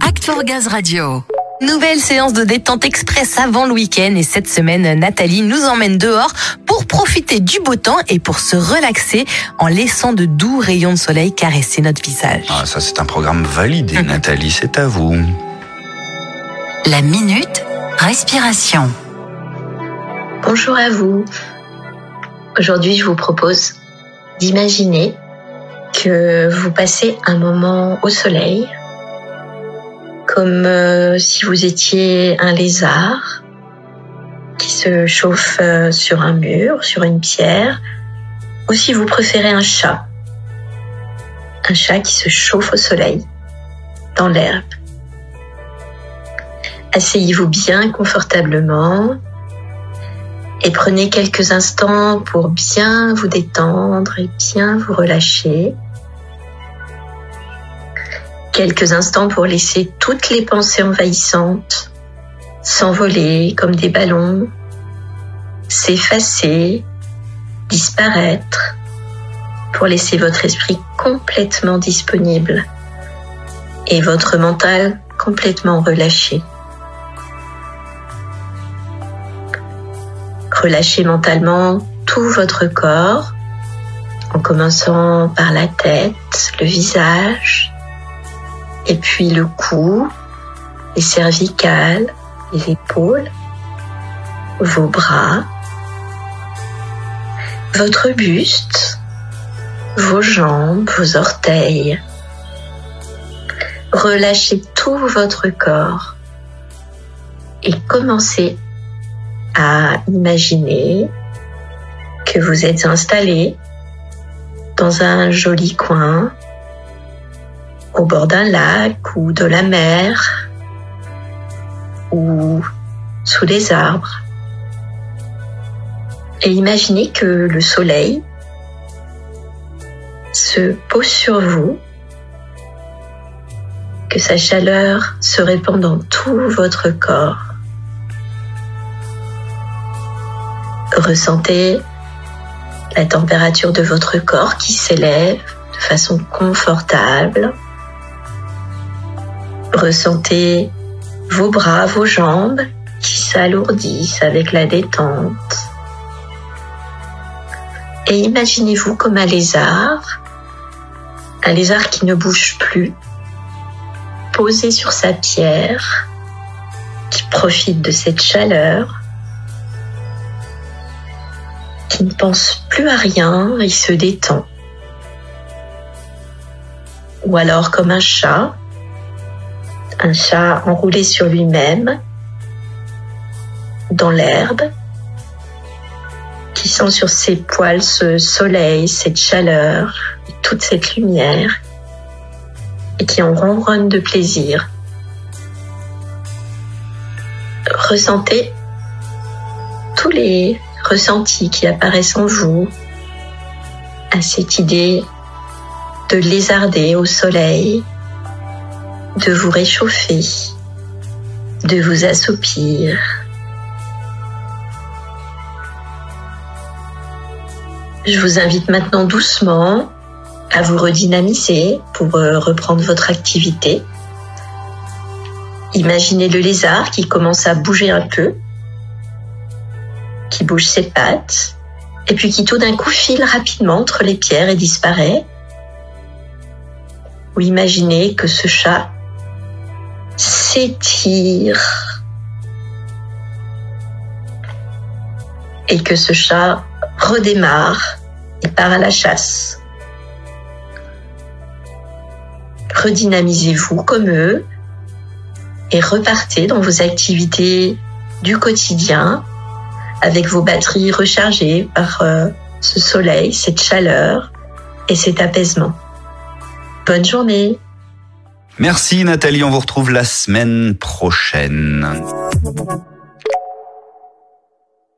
Act for Gaz Radio. Nouvelle séance de détente express avant le week-end et cette semaine, Nathalie nous emmène dehors pour profiter du beau temps et pour se relaxer en laissant de doux rayons de soleil caresser notre visage. Ah, ça c'est un programme validé, Nathalie, c'est à vous. La minute respiration. Bonjour à vous. Aujourd'hui, je vous propose d'imaginer que vous passez un moment au soleil, comme euh, si vous étiez un lézard qui se chauffe euh, sur un mur, sur une pierre, ou si vous préférez un chat, un chat qui se chauffe au soleil, dans l'herbe. Asseyez-vous bien confortablement et prenez quelques instants pour bien vous détendre et bien vous relâcher. Quelques instants pour laisser toutes les pensées envahissantes s'envoler comme des ballons, s'effacer, disparaître, pour laisser votre esprit complètement disponible et votre mental complètement relâché. Relâchez mentalement tout votre corps en commençant par la tête, le visage, et puis le cou, les cervicales, les épaules, vos bras, votre buste, vos jambes, vos orteils. Relâchez tout votre corps et commencez à imaginer que vous êtes installé dans un joli coin au bord d'un lac ou de la mer ou sous les arbres. Et imaginez que le soleil se pose sur vous, que sa chaleur se répand dans tout votre corps. Ressentez la température de votre corps qui s'élève de façon confortable. Ressentez vos bras, vos jambes qui s'alourdissent avec la détente. Et imaginez-vous comme un lézard, un lézard qui ne bouge plus, posé sur sa pierre, qui profite de cette chaleur qui ne pense plus à rien, il se détend. Ou alors comme un chat, un chat enroulé sur lui-même, dans l'herbe, qui sent sur ses poils ce soleil, cette chaleur, toute cette lumière, et qui en ronronne de plaisir. Ressentez tous les ressentis qui apparaissent en vous à cette idée de lézarder au soleil, de vous réchauffer, de vous assoupir. Je vous invite maintenant doucement à vous redynamiser pour euh, reprendre votre activité. Imaginez le lézard qui commence à bouger un peu qui bouge ses pattes, et puis qui tout d'un coup file rapidement entre les pierres et disparaît. Ou imaginez que ce chat et que ce chat redémarre et part à la chasse. Redynamisez-vous comme eux et repartez dans vos activités du quotidien avec vos batteries rechargées par euh, ce soleil, cette chaleur et cet apaisement. Bonne journée. Merci Nathalie, on vous retrouve la semaine prochaine.